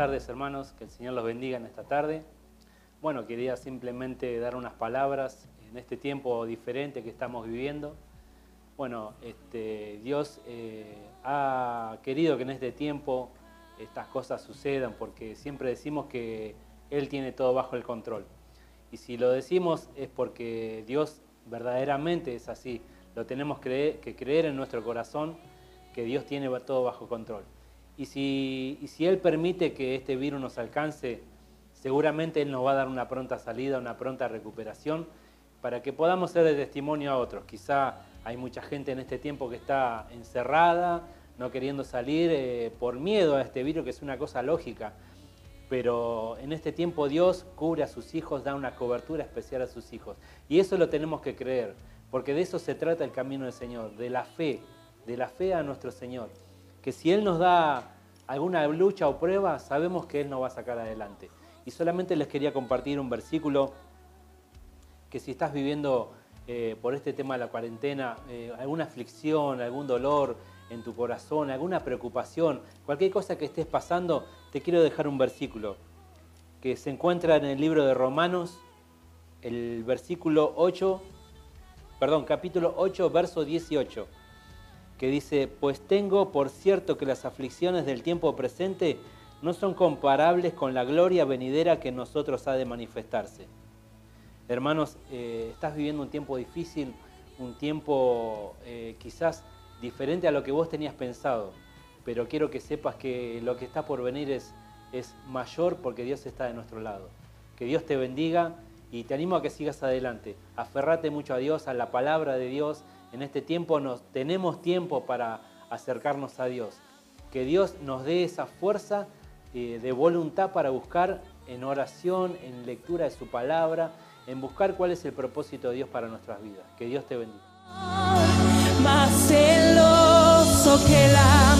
Tardes hermanos, que el Señor los bendiga en esta tarde. Bueno, quería simplemente dar unas palabras en este tiempo diferente que estamos viviendo. Bueno, este, Dios eh, ha querido que en este tiempo estas cosas sucedan porque siempre decimos que Él tiene todo bajo el control. Y si lo decimos es porque Dios verdaderamente es así. Lo tenemos que creer en nuestro corazón que Dios tiene todo bajo control. Y si, Él permite que este virus nos alcance, seguramente Él nos va a dar una pronta salida, una pronta recuperación, para que podamos ser de testimonio a otros. Quizá hay mucha gente en este tiempo que está encerrada, no queriendo salir eh, por miedo a este virus, que es una cosa lógica. Pero en este tiempo Dios cubre a sus hijos, da una cobertura especial a sus hijos. Y eso lo tenemos que creer, porque de eso se trata el camino del Señor, de la fe, de la fe a nuestro Señor que si Él nos da alguna lucha o prueba, sabemos que Él nos va a sacar adelante. Y solamente les quería compartir un versículo que si estás viviendo eh, por este tema de la cuarentena, eh, alguna aflicción, algún dolor en tu corazón, alguna preocupación, cualquier cosa que estés pasando, te quiero dejar un versículo que se encuentra en el libro de Romanos, el versículo 8, perdón, capítulo 8, verso 18 que dice, pues tengo por cierto que las aflicciones del tiempo presente no son comparables con la gloria venidera que en nosotros ha de manifestarse. Hermanos, eh, estás viviendo un tiempo difícil, un tiempo eh, quizás diferente a lo que vos tenías pensado, pero quiero que sepas que lo que está por venir es, es mayor porque Dios está de nuestro lado. Que Dios te bendiga y te animo a que sigas adelante. Aferrate mucho a Dios, a la palabra de Dios, en este tiempo nos, tenemos tiempo para acercarnos a Dios. Que Dios nos dé esa fuerza eh, de voluntad para buscar en oración, en lectura de su palabra, en buscar cuál es el propósito de Dios para nuestras vidas. Que Dios te bendiga. Más celoso que la